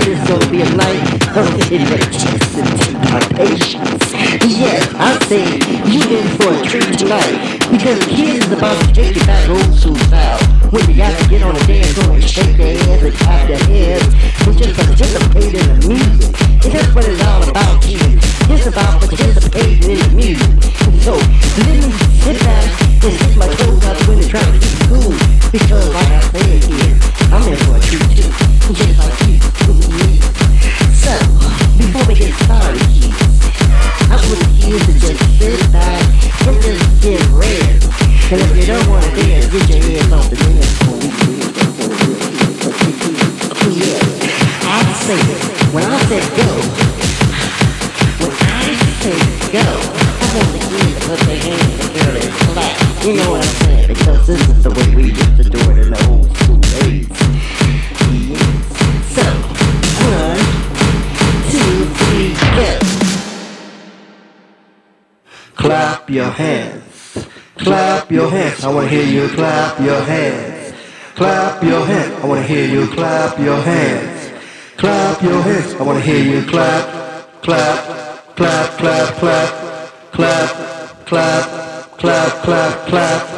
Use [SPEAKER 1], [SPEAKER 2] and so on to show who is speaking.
[SPEAKER 1] It's gonna be a night of interactions and temptations. Yes, I say you in for a treat tonight because kids about to take you back old school style. When you gotta get on the dance floor and shake their ass and clap their hands and just participate in the music. And that's what it's all about here. It's about participating in the music. So let me sit back and stick my toes out the window trying to keep cool because like I said here, I'm in for a treat too. Just like you. So, before we get started, I want you to just sit back and just get ready. And if you don't want to dance, get your hands off the dance floor. Yeah, I say it. When I say go, when I say go, I want the kids to put their hands together and clap. You know what I'm saying? Because this is the way we used to do it in the old school days. So, one, two, three, go.
[SPEAKER 2] Clap your hands. Clap your hands. I wanna hear you clap your hands. Clap your hands. I wanna hear you clap your hands. Clap your hands. I wanna hear you clap, clap, clap, clap, clap, clap, clap, clap, clap, clap. Clap,